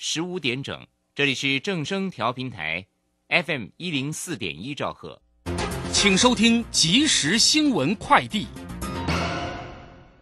十五点整，这里是正声调频台，FM 一零四点一兆赫，请收听即时新闻快递。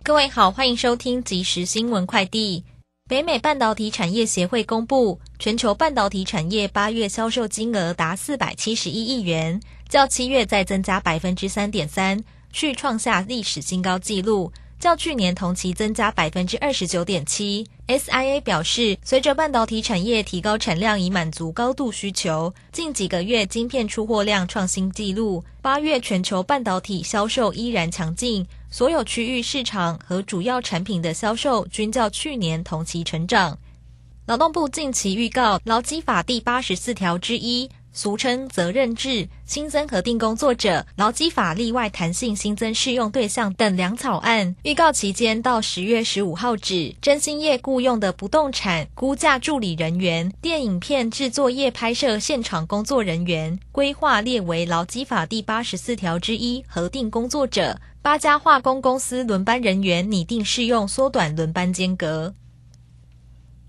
各位好，欢迎收听即时新闻快递。北美半导体产业协会公布，全球半导体产业八月销售金额达四百七十一亿元，较七月再增加百分之三点三，续创下历史新高纪录。较去年同期增加百分之二十九点七。SIA 表示，随着半导体产业提高产量以满足高度需求，近几个月晶片出货量创新纪录。八月全球半导体销售依然强劲，所有区域市场和主要产品的销售均较去年同期成长。劳动部近期预告，劳基法第八十四条之一。俗称责任制新增核定工作者劳基法例外弹性新增适用对象等两草案，预告期间到十月十五号止。真心业雇用的不动产估价助理人员、电影片制作业拍摄现场工作人员，规划列为劳基法第八十四条之一核定工作者。八家化工公司轮班人员拟定适用缩短轮班间隔。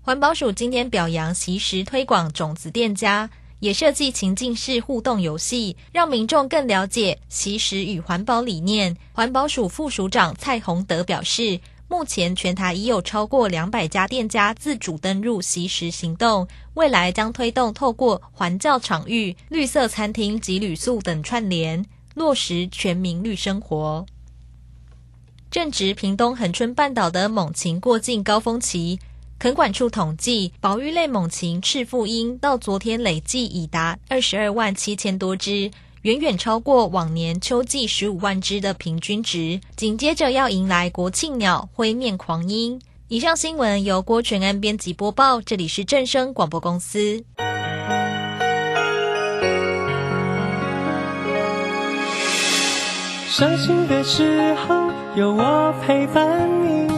环保署今天表扬及时推广种子店家。也设计情境式互动游戏，让民众更了解习食与环保理念。环保署副署长蔡宏德表示，目前全台已有超过两百家店家自主登入习食行动，未来将推动透过环教场域、绿色餐厅及旅宿等串联，落实全民绿生活。正值屏东恒春半岛的猛禽过境高峰期。垦管处统计，保育类猛禽赤腹鹰到昨天累计已达二十二万七千多只，远远超过往年秋季十五万只的平均值。紧接着要迎来国庆鸟灰面狂鹰。以上新闻由郭全安编辑播报，这里是正声广播公司。伤心的时候有我陪伴你。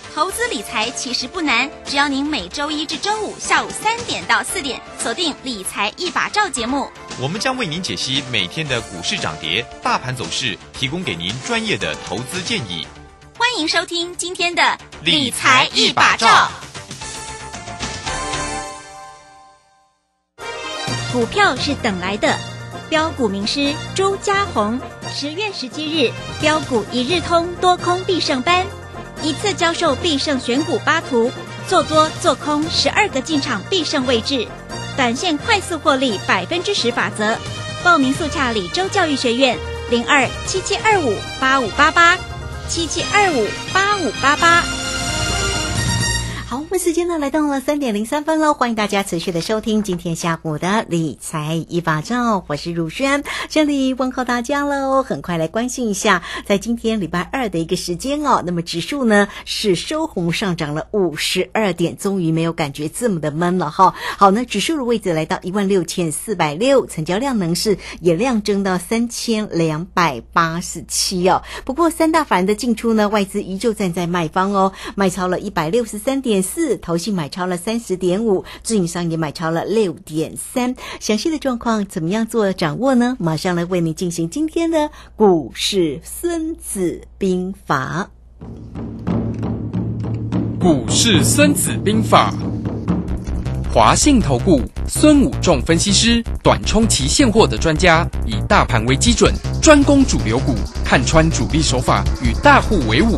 投资理财其实不难，只要您每周一至周五下午三点到四点锁定《理财一把照》节目，我们将为您解析每天的股市涨跌、大盘走势，提供给您专业的投资建议。欢迎收听今天的《理财一把照》。股票是等来的，标股名师朱家红，十月十七日标股一日通多空必胜班。一次教授必胜选股八图，做多做空十二个进场必胜位置，短线快速获利百分之十法则。报名速洽李州教育学院零二七七二五八五八八七七二五八五八八。好，我们时间呢来到了三点零三分喽，欢迎大家持续的收听今天下午的理财一把照，我是如轩，这里问候大家喽。很快来关心一下，在今天礼拜二的一个时间哦，那么指数呢是收红上涨了五十二点，终于没有感觉这么的闷了哈。好，那指数的位置来到一万六千四百六，成交量能是也量增到三千两百八十七哦。不过三大法人的进出呢，外资依旧站在卖方哦，卖超了一百六十三点。四投信买超了三十点五，自营商也买超了六点三。详细的状况怎么样做掌握呢？马上来为你进行今天的股市孙子兵法。股市孙子兵法，华信投顾孙武仲分析师，短冲期现货的专家，以大盘为基准，专攻主流股，看穿主力手法，与大户为伍。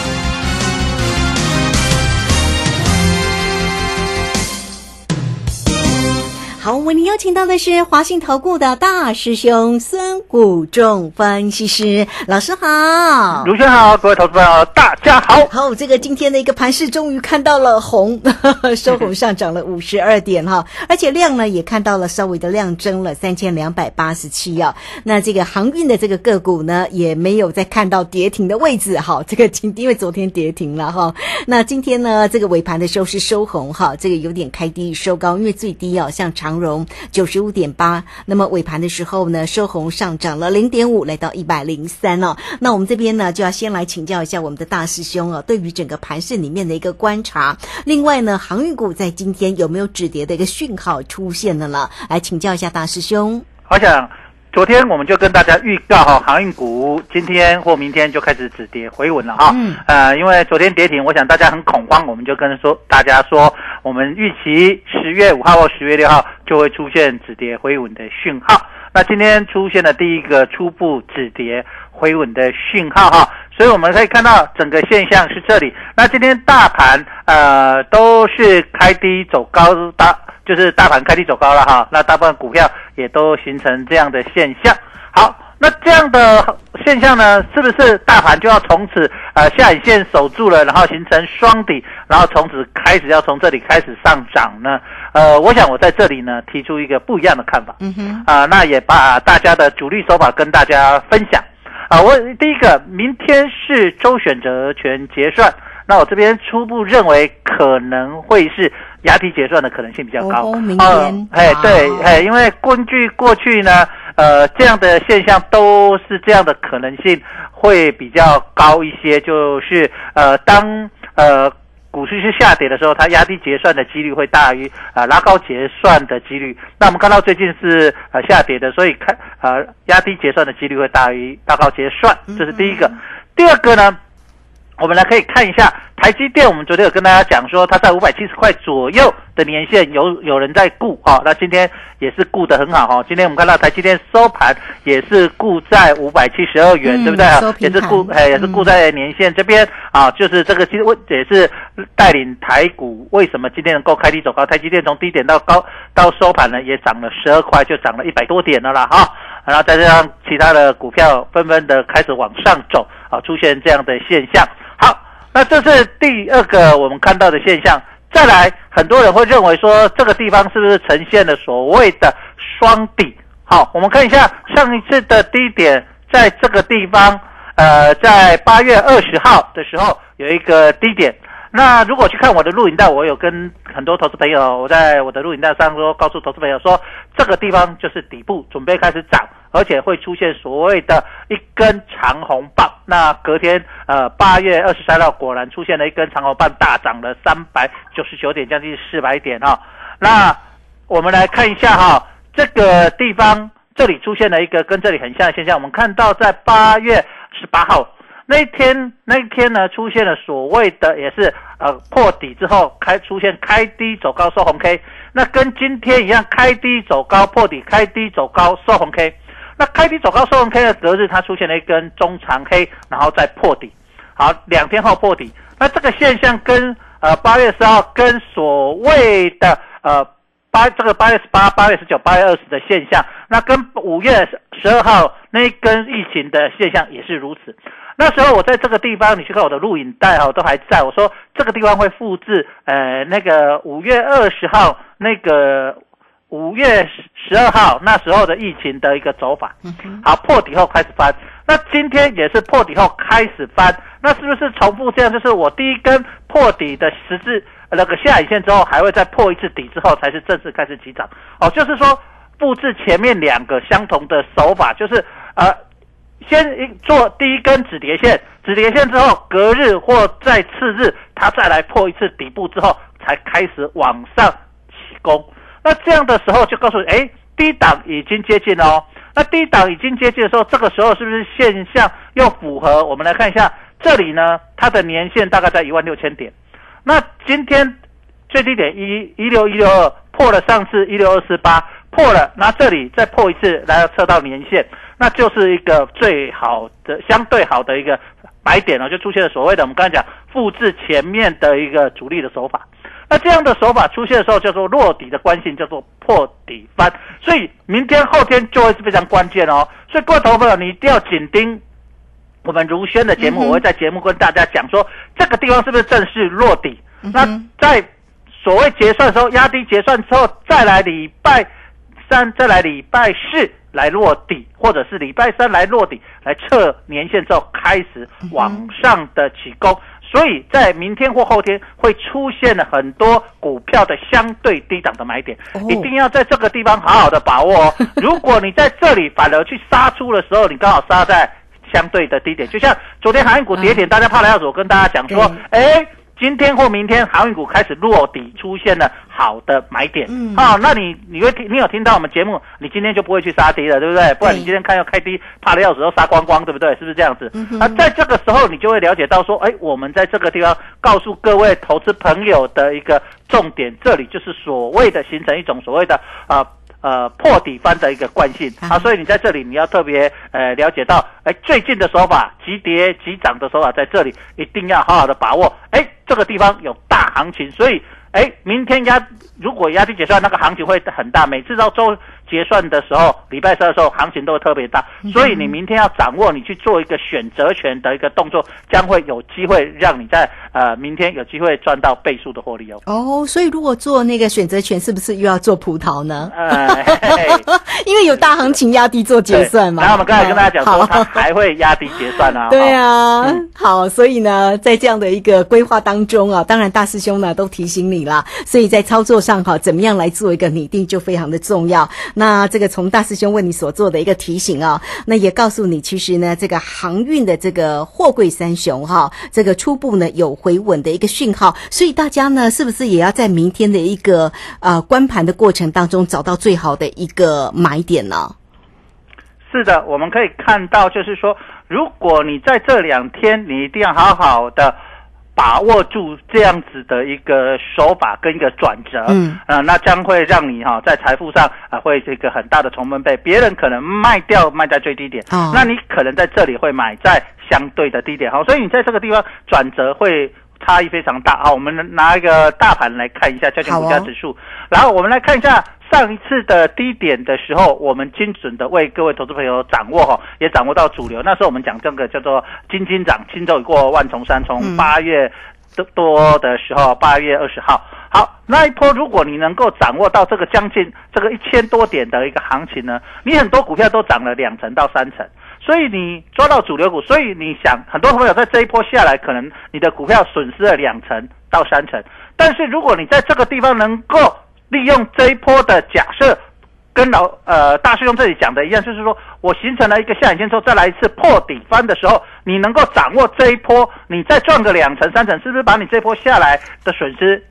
好，为您邀请到的是华信投顾的大师兄孙谷仲分析师老师好。卢轩好，各位投资朋友大家好。好，这个今天的一个盘势终于看到了红，收红上涨了五十二点哈，而且量呢也看到了稍微的量增了三千两百八十七啊。那这个航运的这个个股呢也没有再看到跌停的位置哈，这个今因为昨天跌停了哈，那今天呢这个尾盘的时候是收红哈，这个有点开低收高，因为最低啊像长荣九十五点八，那么尾盘的时候呢收红上涨了零点五，来到一百零三哦。那我们这边呢就要先来请教一下我们的大师兄哦，对于整个盘市里面的一个观察。另外呢，航运股在今天有没有止跌的一个讯号出现的了？来请教一下大师兄。我想昨天我们就跟大家预告哈，航运股今天或明天就开始止跌回稳了哈。嗯呃，因为昨天跌停，我想大家很恐慌，我们就跟说大家说，我们预期十月五号或十月六号就会出现止跌回稳的讯号。那今天出现了第一个初步止跌回稳的讯号哈，所以我们可以看到整个现象是这里。那今天大盘呃都是开低走高，大就是大盘开低走高了哈。那大部分股票也都形成这样的现象。好，那这样的现象呢，是不是大盘就要从此呃下影线守住了，然后形成双底，然后从此开始要从这里开始上涨呢？呃，我想我在这里呢提出一个不一样的看法。嗯哼，啊、那也把大家的主力手法跟大家分享。啊，我第一个，明天是周选择权结算，那我这边初步认为可能会是押题结算的可能性比较高。哦明呃天哎，对好，哎，因为根据过去呢，呃，这样的现象都是这样的可能性会比较高一些，就是呃，当呃。股市是下跌的时候，它压低结算的几率会大于呃拉高结算的几率。那我们看到最近是呃下跌的，所以看呃压低结算的几率会大于拉高结算，这是第一个。第二个呢，我们来可以看一下台积电，我们昨天有跟大家讲说，它在五百七十块左右的年限有有人在顾哈、那今天也是顾得很好哈、今天我们看到台积电收盘也是顾在五百七十二元，嗯对不对？也是顾盘哎也是顾在年线这边啊，就是这个其实我也是带领台股为什么今天能够开低走高？台积电从低点到高到收盘呢，也涨了十二块，就涨了一百多点了啦哈。然后再加上其他的股票纷纷的开始往上走啊，出现这样的现象。那这是第二个我们看到的现象。再来，很多人会认为说这个地方是不是呈现了所谓的双底？好，我们看一下上一次的低点，在这个地方，呃，在八月二十号的时候有一个低点。那如果去看我的录影带，我有跟很多投资朋友，我在我的录影带上说，告诉投资朋友说，这个地方就是底部，准备开始涨，而且会出现所谓的一根长红棒。那隔天，呃，八月二十三号果然出现了一根长红棒，大涨了三百九十九点，将近四百点哈、那我们来看一下哈、这个地方这里出现了一个跟这里很像的现象，我们看到在八月十八号。那天，那一天呢，出现了所谓的也是呃破底之后开出现开低走高收红 K，那跟今天一样，开低走高破底，开低走高收红 K。那开低走高收红 K 的隔日，它出现了一根中长黑，然后再破底。好，两天后破底。那这个现象跟呃八月十号跟所谓的呃八这个八月十八、八月十九、八月二十的现象，那跟五月十二号那一根疫情的现象也是如此。那时候我在这个地方，你去看我的录影带哈，都还在。我说这个地方会复制呃那个五月二十号那个五月十二号那时候的疫情的一个走法。好，破底后开始翻。那今天也是破底后开始翻，那是不是重复这样？就是我第一根破底的十字呃那个下影线之后，还会再破一次底之后，才是正式开始起涨。哦，就是说复制前面两个相同的手法，就是呃。先做第一根止跌线，止跌线之后，隔日或在次日，它再来破一次底部之后，才开始往上起攻。那这样的时候就告诉你，哎，低档已经接近了哦。那低档已经接近的时候，这个时候是不是现象又符合？我们来看一下，这里呢，它的年限大概在一万六千点。那今天最低点一一六一六二破了上次一六二四八破了，那这里再破一次，来测到年线，那就是一个最好的相对好的一个买点了，就出现了所谓的我们刚才讲复制前面的一个主力的手法。那这样的手法出现的时候，叫做落底的关系，叫做破底翻。所以明天后天就会是非常关键哦。所以各位投资朋友，你一定要紧盯我们如轩的节目，我会在节目跟大家讲说，这个地方是不是正式落底？那在所谓结算的时候，压低结算之后，再来礼拜三，再来礼拜四来落底，或者是礼拜三来落底，来测年线之后开始往上的起攻。所以在明天或后天会出现了很多股票的相对低档的买点，一定要在这个地方好好的把握哦。如果你在这里反而去杀出的时候，你刚好杀在相对的低点，就像昨天航运股跌点，大家怕了要走，我跟大家讲说，哎。今天或明天航运股开始落底，出现了好的买点。嗯，好，那你你会听，你有听到我们节目，你今天就不会去杀低了，对不对？不然你今天看要开低，怕的要死都杀光光，对不对？是不是这样子？那在这个时候，你就会了解到说，哎，我们在这个地方告诉各位投资朋友的一个重点，这里就是所谓的形成一种所谓的啊。呃，破底翻的一个惯性啊，所以你在这里你要特别呃了解到，哎，最近的手法急跌急涨的手法在这里一定要好好的把握，哎，这个地方有大行情，所以哎，明天压如果压低结算那个行情会很大，每次到周。结算的时候，礼拜三的时候行情都会特别大，所以你明天要掌握，你去做一个选择权的一个动作，将会有机会让你在呃明天有机会赚到倍数的获利哦。哦，所以如果做那个选择权，是不是又要做葡萄呢？呃 因为有大行情压低做结算嘛。然后我们刚才跟大家讲说，它还会压低结算啊。对啊，好，所以呢，在这样的一个规划当中啊，当然大师兄呢都提醒你啦，所以在操作上哈，怎么样来做一个拟定就非常的重要。那这个从大师兄为你所做的一个提醒啊，那也告诉你，其实呢，这个航运的这个货柜三雄哈，这个初步呢有回稳的一个讯号，所以大家呢是不是也要在明天的一个呃关盘的过程当中找到最好的一个买点呢？是的，我们可以看到，就是说，如果你在这两天，你一定要好好的。把握住这样子的一个手法跟一个转折，嗯，啊，那将会让你哈在财富上啊会这个很大的重分倍。别人可能卖掉卖在最低点，哦，那你可能在这里会买在相对的低点，好，所以你在这个地方转折会差异非常大。好，我们拿一个大盘来看一下交权股价指数，然后我们来看一下。上一次的低点的时候，我们精准的为各位投资朋友掌握哈，也掌握到主流。那时候我们讲这个叫做“金金涨，轻舟已过万重山”。从八月多多的时候，八月二十号，好那一波，如果你能够掌握到这个将近这个一千多点的一个行情呢，你很多股票都涨了两成到三成，所以你抓到主流股，所以你想很多朋友在这一波下来，可能你的股票损失了两成到三成，但是如果你在这个地方能够利用这一波的假设，跟老呃大师兄这里讲的一样，就是说我形成了一个下影线之后，再来一次破底翻的时候，你能够掌握这一波，你再赚个两成三成，是不是把你这波下来的损失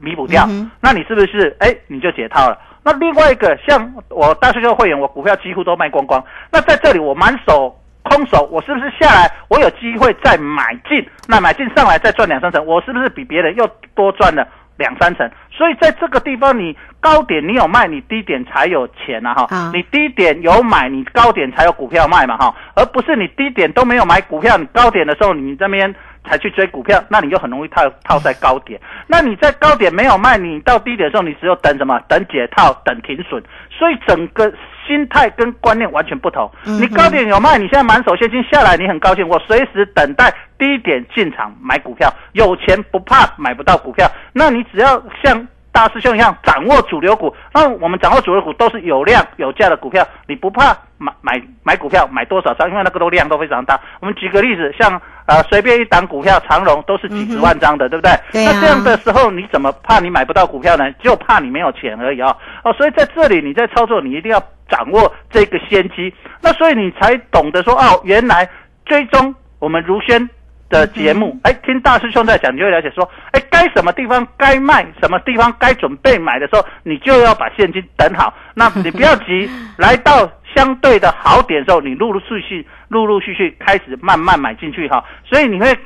弥补掉？那你是不是哎你就解套了？那另外一个像我大师兄会员，我股票几乎都卖光光，那在这里我满手空手，我是不是下来我有机会再买进？那买进上来再赚两三成，我是不是比别人又多赚了？两三成，所以在这个地方，你高点你有卖，你低点才有钱呐哈。你低点有买，你高点才有股票卖嘛哈，而不是你低点都没有买股票，你高点的时候你这边才去追股票，那你就很容易套套在高点。那你在高点没有卖，你到低点的时候，你只有等什么？等解套，等停损。所以整个心态跟观念完全不同。你高点有卖，你现在满手现金下来，你很高兴，我随时等待。低点进场买股票，有钱不怕买不到股票。那你只要像大师兄一样掌握主流股，那我们掌握主流股都是有量有价的股票，你不怕买买买股票买多少张？因为那个都量都非常大。我们举个例子，像呃随便一档股票长荣都是几十万张的，对不对？那这样的时候你怎么怕你买不到股票呢？就怕你没有钱而已啊！哦，所以在这里你在操作，你一定要掌握这个先机。那所以你才懂得说哦，原来追踪我们如轩。的节目，哎，听大师兄在讲，你就会了解说，哎，该什么地方该卖，什么地方该准备买的时候，你就要把现金等好。那你不要急，来到相对的好点的时候，你陆陆续续、陆陆续续开始慢慢买进去哈。所以你会。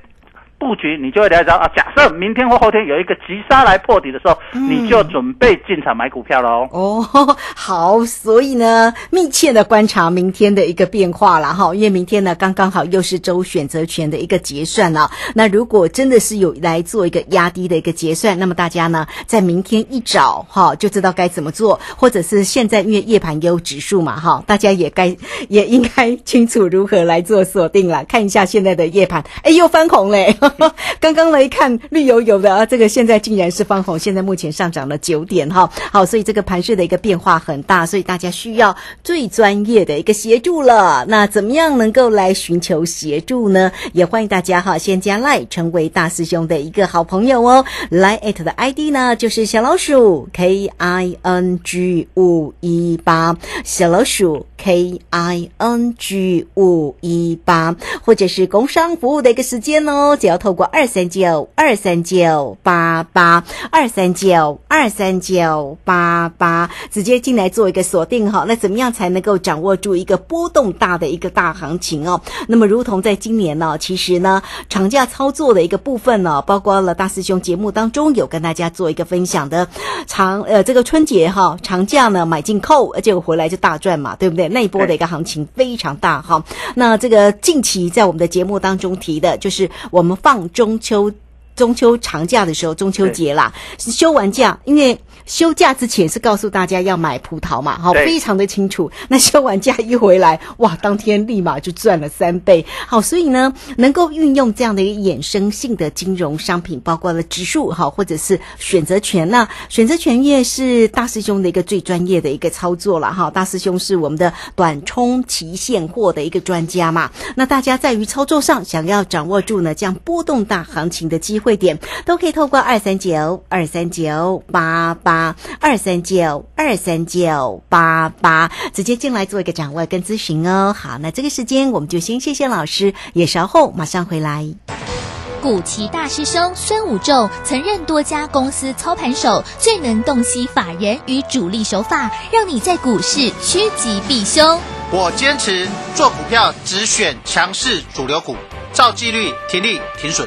布局，你就会了解到啊，假设明天或后天有一个急杀来破底的时候，你就准备进场买股票喽。哦，好，所以呢，密切的观察明天的一个变化了哈，因为明天呢刚刚好又是周选择权的一个结算了。那如果真的是有来做一个压低的一个结算，那么大家呢在明天一早哈就知道该怎么做，或者是现在因为夜盘也有指数嘛哈，大家也该也应该清楚如何来做锁定了。看一下现在的夜盘，哎，又翻红嘞！刚刚来看绿油油的啊，这个现在竟然是翻红，现在目前上涨了九点哈。好，所以这个盘势的一个变化很大，所以大家需要最专业的一个协助了。那怎么样能够来寻求协助呢？也欢迎大家哈，先加赖成为大师兄的一个好朋友哦。来艾特的 ID 呢就是小老鼠 K I N G 五一八，小老鼠 K I N G 五一八，或者是工商服务的一个时间哦，只要透过二三九二三九八八二三九二三九八八直接进来做一个锁定哈。那怎么样才能够掌握住一个波动大的一个大行情哦？那么如同在今年呢，其实呢长假操作的一个部分呢，包括了大师兄节目当中有跟大家做一个分享的长呃这个春节哈长假呢买进扣，结果回来就大赚嘛，对不对？那一波的一个行情非常大哈。那这个近期在我们的节目当中提的，就是我们放中秋中秋长假的时候，中秋节啦，休完假，因为。休假之前是告诉大家要买葡萄嘛，好，非常的清楚。那休完假一回来，哇，当天立马就赚了三倍。好，所以呢，能够运用这样的一个衍生性的金融商品，包括了指数哈，或者是选择权那选择权业是大师兄的一个最专业的一个操作了哈。大师兄是我们的短冲期现货的一个专家嘛。那大家在于操作上想要掌握住呢这样波动大行情的机会点，都可以透过二三九二三九八八二三九二三九八八直接进来做一个掌握跟咨询哦。好，那这个时间我们就先谢谢老师，也稍后马上回来。古奇大师兄孙武仲曾任多家公司操盘手，最能洞悉法人与主力手法，让你在股市趋吉避凶。我坚持做股票只选强势主流股，照纪律停利停损。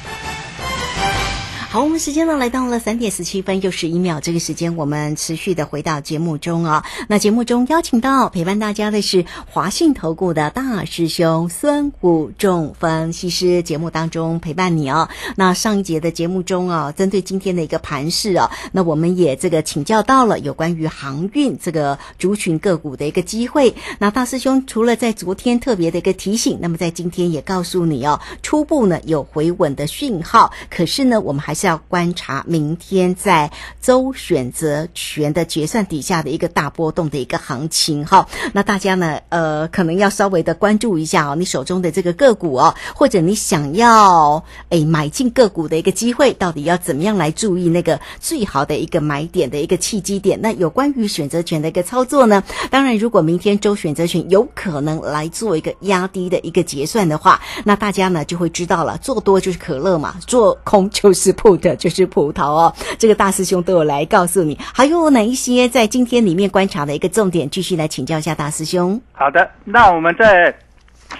好，我们时间呢来到了三点十七分又十一秒，这个时间我们持续的回到节目中啊。那节目中邀请到陪伴大家的是华信投顾的大师兄孙武仲分析师，节目当中陪伴你哦。那上一节的节目中啊，针对今天的一个盘势啊，那我们也这个请教到了有关于航运这个族群个股的一个机会。那大师兄除了在昨天特别的一个提醒，那么在今天也告诉你哦，初步呢有回稳的讯号，可是呢，我们还是是要观察明天在周选择权的决算底下的一个大波动的一个行情哈。那大家呢，呃，可能要稍微的关注一下哦，你手中的这个个股哦，或者你想要诶买进个股的一个机会，到底要怎么样来注意那个最好的一个买点的一个契机点？那有关于选择权的一个操作呢？当然，如果明天周选择权有可能来做一个压低的一个结算的话，那大家呢就会知道了，做多就是可乐嘛，做空就是破普的就是葡萄哦。这个大师兄都有来告诉你，还有哪一些在今天里面观察的一个重点，继续来请教一下大师兄。好的，那我们在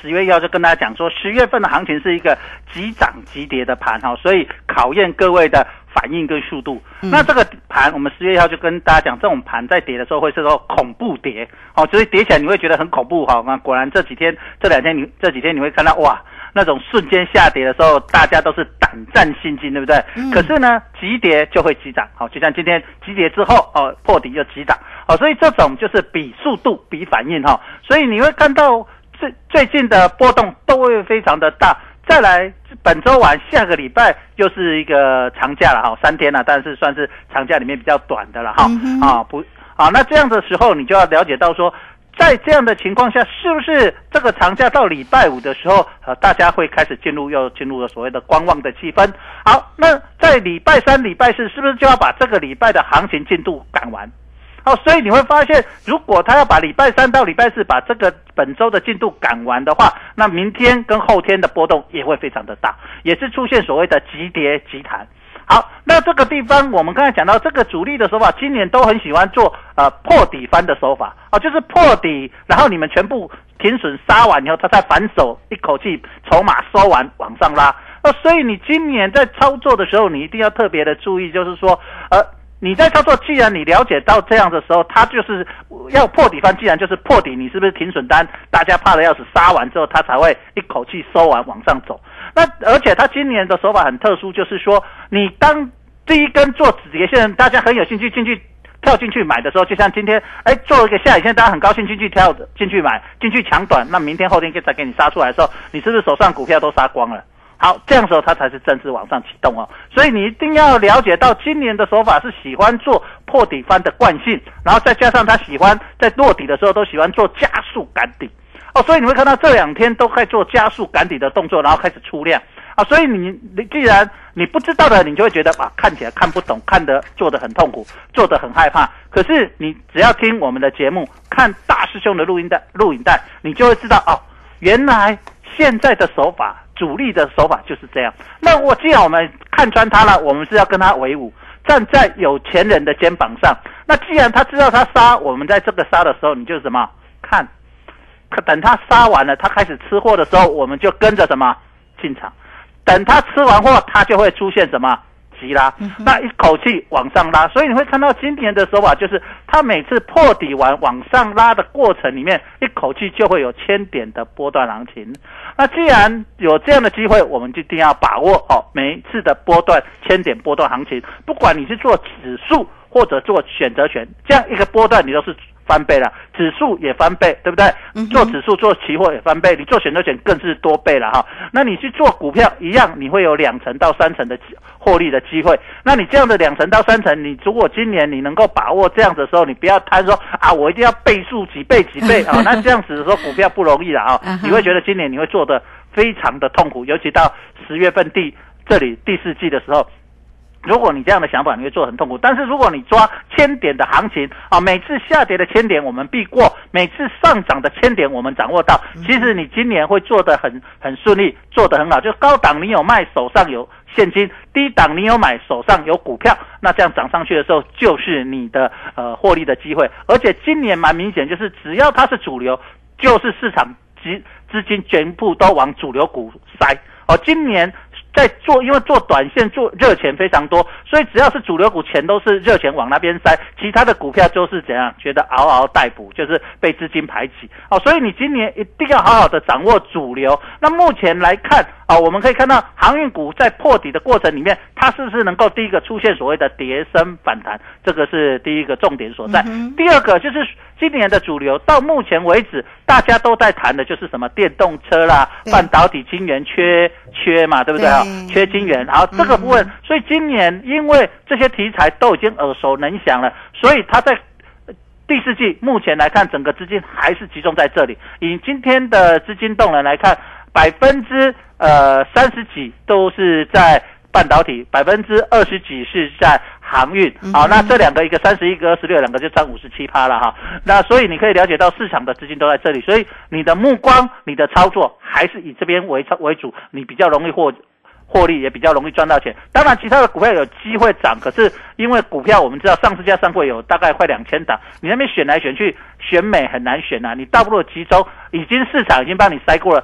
十月一号就跟大家讲说，十月份的行情是一个急涨急跌的盘哈，所以考验各位的反应跟速度。那这个盘，我们十月一号就跟大家讲，这种盘在跌的时候会是说恐怖跌，哦，所以跌起来你会觉得很恐怖哈。那果然这几天这两天你这几天你会看到哇。那种瞬间下跌的时候，大家都是胆战心惊，对不对？可是呢，急跌就会急涨，好，就像今天急跌之后，哦，破底又急涨，哦，所以这种就是比速度、比反应哈，所以你会看到最最近的波动都会非常的大。再来，本周完下个礼拜又是一个长假了哈，三天了，但是算是长假里面比较短的了哈，啊不，啊那这样的时候你就要了解到说。在这样的情况下，是不是这个长假到礼拜五的时候，呃，大家会开始进入又进入了所谓的观望的气氛？好，那在礼拜三、礼拜四，是不是就要把这个礼拜的行情进度赶完？好，所以你会发现，如果他要把礼拜三到礼拜四把这个本周的进度赶完的话，那明天跟后天的波动也会非常的大，也是出现所谓的急跌急弹。好，那这个地方我们刚才讲到这个主力的手法，今年都很喜欢做呃破底翻的手法哦，就是破底，然后你们全部停损杀完以后，他再反手一口气筹码收完往上拉。那所以你今年在操作的时候，你一定要特别的注意，就是说呃。你在操作，既然你了解到这样的时候，它就是要破底翻，既然就是破底，你是不是停损单？大家怕的要死，杀完之后它才会一口气收完往上走。那而且它今年的手法很特殊，就是说你当第一根做止跌线，大家很有兴趣进去跳进去买的时候，就像今天哎做一个下影线，大家很高兴进去跳进去买进去抢短，那明天后天就再给你杀出来的时候，你是不是手上股票都杀光了？好，这样时候它才是正式往上启动哦，所以你一定要了解到今年的手法是喜欢做破底翻的惯性，然后再加上他喜欢在落底的时候都喜欢做加速赶底哦，所以你会看到这两天都在做加速赶底的动作，然后开始出量啊，所以你你既然你不知道的，你就会觉得啊看起来看不懂，看得做得很痛苦，做得很害怕。可是你只要听我们的节目，看大师兄的录音带录影带，你就会知道哦，原来现在的手法。主力的手法就是这样。那我既然我们看穿他了，我们是要跟他为伍，站在有钱人的肩膀上。那既然他知道他杀，我们在这个杀的时候，你就什么看？等他杀完了，他开始吃货的时候，我们就跟着什么进场。等他吃完货，他就会出现什么？急拉，那一口气往上拉，所以你会看到今年的手法就是，他每次破底完往上拉的过程里面，一口气就会有千点的波段行情。那既然有这样的机会，我们就一定要把握哦，每一次的波段千点波段行情，不管你是做指数或者做选择权，这样一个波段你都是。翻倍了，指数也翻倍，对不对？做指数做期货也翻倍，你做选择权更是多倍了哈。那你去做股票一样，你会有两成到三成的获利的机会。那你这样的两成到三成，你如果今年你能够把握这样的时候，你不要贪说啊，我一定要倍数几倍几倍 啊。那这样子的时候，股票不容易了啊。你会觉得今年你会做的非常的痛苦，尤其到十月份第这里第四季的时候。如果你这样的想法，你会做很痛苦。但是如果你抓千点的行情啊，每次下跌的千点我们避过，每次上涨的千点我们掌握到，其实你今年会做得很很顺利，做得很好。就高档你有卖，手上有现金；低档你有买，手上有股票。那这样涨上去的时候，就是你的呃获利的机会。而且今年蛮明显，就是只要它是主流，就是市场资资金全部都往主流股塞。哦，今年。在做，因为做短线做热钱非常多，所以只要是主流股，钱都是热钱往那边塞，其他的股票就是怎样，觉得嗷嗷待哺，就是被资金排挤。哦，所以你今年一定要好好的掌握主流。那目前来看，啊，我们可以看到航运股在破底的过程里面，它是不是能够第一个出现所谓的跌升反弹？这个是第一个重点所在。第二个就是今年的主流，到目前为止大家都在谈的就是什么电动车啦、半导体晶圆缺缺嘛，对不对啊？缺金元，然后这个部分，所以今年因为这些题材都已经耳熟能详了，所以它在第四季目前来看，整个资金还是集中在这里。以今天的资金动能来看，百分之呃三十几都是在半导体，百分之二十几是在。航运好，那这两个一个三十一个二十六，两个就占五十七趴了哈。那所以你可以了解到市场的资金都在这里，所以你的目光、你的操作还是以这边为为主，你比较容易获获利，也比较容易赚到钱。当然，其他的股票有机会涨，可是因为股票我们知道上市加上柜有大概快两千档，你那边选来选去选美很难选啊。你大不如集中，已经市场已经帮你筛过了，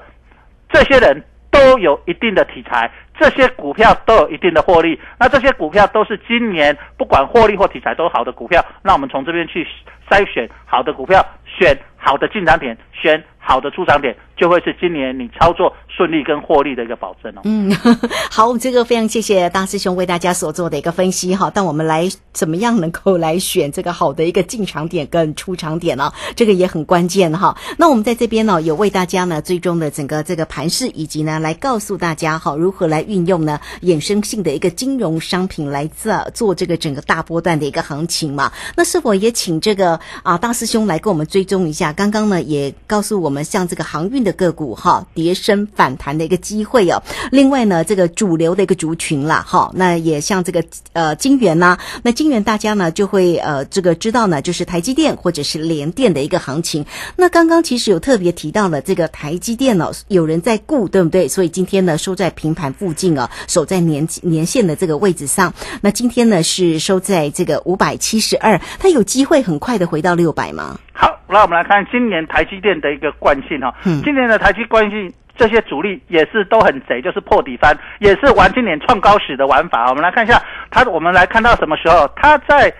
这些人都有一定的题材。这些股票都有一定的获利，那这些股票都是今年不管获利或题材都好的股票，那我们从这边去筛选好的股票，选好的进场点，选好的出场点。就会是今年你操作顺利跟获利的一个保证哦。嗯，好，我们这个非常谢谢大师兄为大家所做的一个分析哈。但我们来怎么样能够来选这个好的一个进场点跟出场点呢？这个也很关键哈。那我们在这边呢，有为大家呢追踪的整个这个盘势，以及呢来告诉大家哈如何来运用呢衍生性的一个金融商品来做做这个整个大波段的一个行情嘛。那是否也请这个啊大师兄来跟我们追踪一下？刚刚呢也告诉我们，像这个航运。的个股哈，跌升反弹的一个机会哦。另外呢，这个主流的一个族群啦，哈，那也像这个呃金元呐，那金元大家呢就会呃这个知道呢，就是台积电或者是联电的一个行情。那刚刚其实有特别提到了这个台积电哦，有人在顾，对不对？所以今天呢收在平盘附近啊，守在年年线的这个位置上。那今天呢是收在这个五百七十二，它有机会很快的回到六百吗？好，那我们来看今年台积电的一个惯性哈，嗯今年的台积惯性。这些主力也是都很贼，就是破底翻，也是玩今年创高史的玩法。我们来看一下它，我们来看到什么时候？它在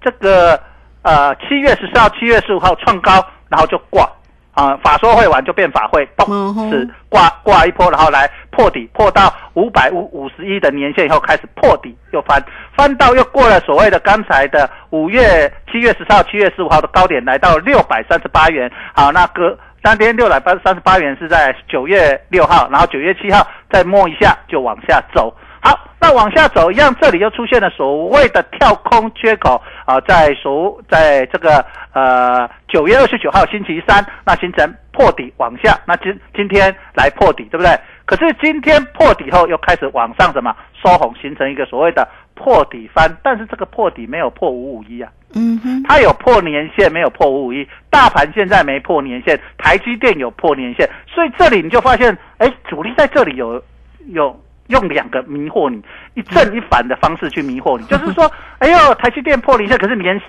这个呃七月十四号、七月十五号创高，然后就挂啊、法说会完就变法会，嗯咚是挂挂一波，然后来破底，破到五百五五十一的年限以后开始破底又翻，翻到又过了所谓的刚才的五月七月十四号、七月十五号的高点，来到六百三十八元。好，那隔当天六百三十八元是在九月六号，然后九月七号再摸一下就往下走。好，那往下走一样，这里又出现了所谓的跳空缺口啊，在所在这个呃九月二十九号星期三，那形成破底往下，那今今天来破底，对不对？可是今天破底后又开始往上什么收红，形成一个所谓的破底翻，但是这个破底没有破五五一啊，嗯哼，它有破年线，没有破五五一。大盘现在没破年线，台积电有破年线，所以这里你就发现，哎，主力在这里有有用两个迷惑你，一正一反的方式去迷惑你，就是说，哎呦，台积电破年线，可是年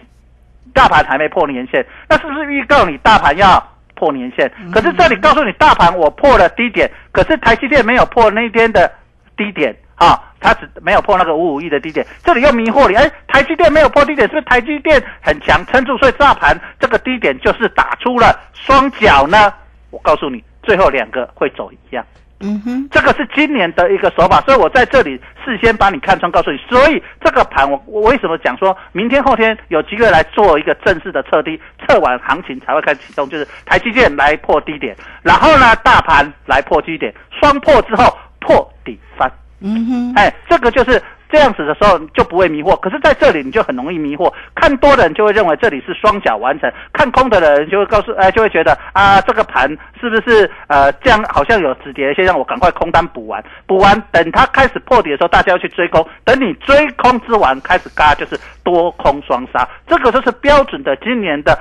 大盘还没破年线，那是不是预告你大盘要破年线？可是这里告诉你，大盘我破了低点，可是台积电没有破那天的低点啊，它只没有破那个五五亿的低点，这里又迷惑你，哎，台积电没有破低点，是不是台积电很强撑住，所以大盘这个低点就是打出了双脚呢？我告诉你，最后两个会走一样。嗯哼，这个是今年的一个手法，所以我在这里事先把你看穿，告诉你。所以这个盘我我为什么讲说明天后天有机会来做一个正式的测低，测完行情才会开始启动，就是台积电来破低点，然后呢大盘来破低点，双破之后破底翻。嗯哼，哎，这个就是这样子的时候就不会迷惑，可是在这里你就很容易迷惑。看多的人就会认为这里是双脚完成，看空的人就会告诉，哎，就会觉得啊，这个盘是不是呃这样好像有止跌的现象，我赶快空单补完，补完等它开始破底的时候，大家要去追空，等你追空之完开始嘎，就是多空双杀，这个就是标准的今年的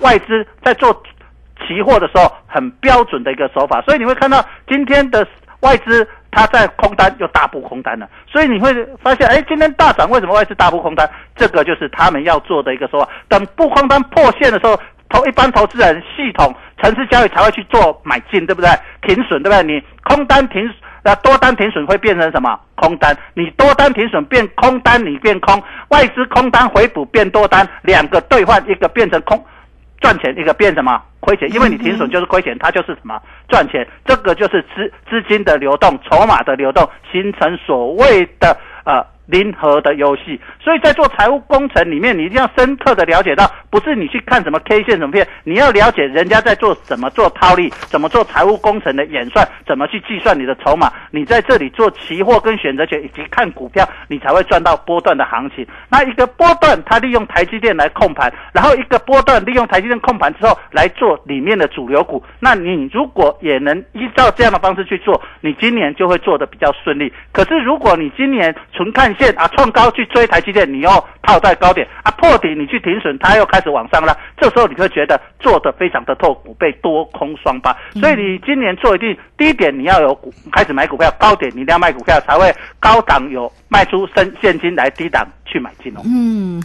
外资在做期货的时候很标准的一个手法，所以你会看到今天的外资它在空单又大步空单了，所以你会发现，哎，今天大涨为什么外资大步空单？这个就是他们要做的一个手法。等不空单破线的时候，投一般投资人系统城市交易才会去做买进，对不对？停损，对不对？你空单停。那多单停损会变成什么？空单，你多单停损变空单，你变空，外资空单回补变多单，两个兑换，一个变成空赚钱，一个变什么亏钱？因为你停损就是亏钱，它就是什么赚钱？这个就是资资金的流动、筹码的流动，形成所谓的呃零和的游戏。所以在做财务工程里面，你一定要深刻的了解到，不是你去看什么 K 线什么片，你要了解人家在做怎么做套利，怎么做财务工程的演算，怎么去计算你的筹码。你在这里做期货跟选择权以及看股票，你才会赚到波段的行情。那一个波段，它利用台积电来控盘，然后一个波段利用台积电控盘之后来做里面的主流股。那你如果也能依照这样的方式去做，你今年就会做的比较顺利。可是如果你今年纯看线啊，创高去追台积电，你又套在高点啊，破底你去停损，它又开始往上了，这时候你会觉得做的非常的痛苦，被多空双八。所以你今年做一定低点你要有股开始买股票，高点你一定要卖股票，才会高档有卖出生现金来低档去买金融。嗯，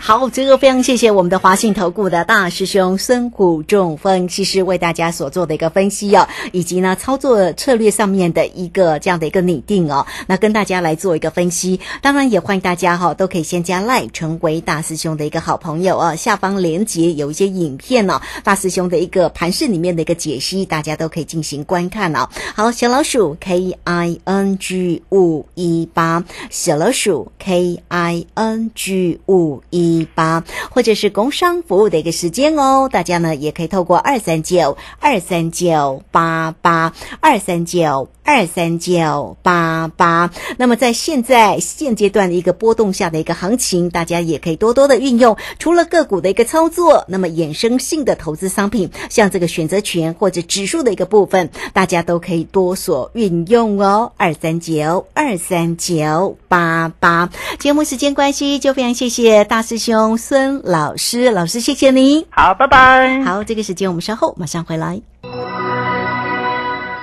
好，这个非常谢谢我们的华信投顾的大师兄孙谷仲分析师为大家所做的一个分析哦，以及呢操作策略上面的一个这样的一个拟定哦，那跟大家来做一个分析。当然也欢迎大家哈、都可以先加 Like 成为大师兄的一个好朋友啊，下方连接有一些影片哦，大师兄的一个盘势里面的一个解析，大家都可以进行观看哦。好，小老鼠 K I N G 五一八，小老鼠 K I N G 五一八，或者是工商服务的一个时间哦。大家呢也可以透过二三九二三九八八二三九二三九八八。那么在现在现阶段的一个波动下的一个行情，大家也可以多多的运用。除了个股的一个操作，那么衍生性的投资商品，像这个选择权或者指数的一个部分，大家都可以多所运用哦。二三九二三九八八。节目时间关系，就非常谢谢大师兄孙老师，老师谢谢你。好，拜拜。好，这个时间我们稍后马上回来。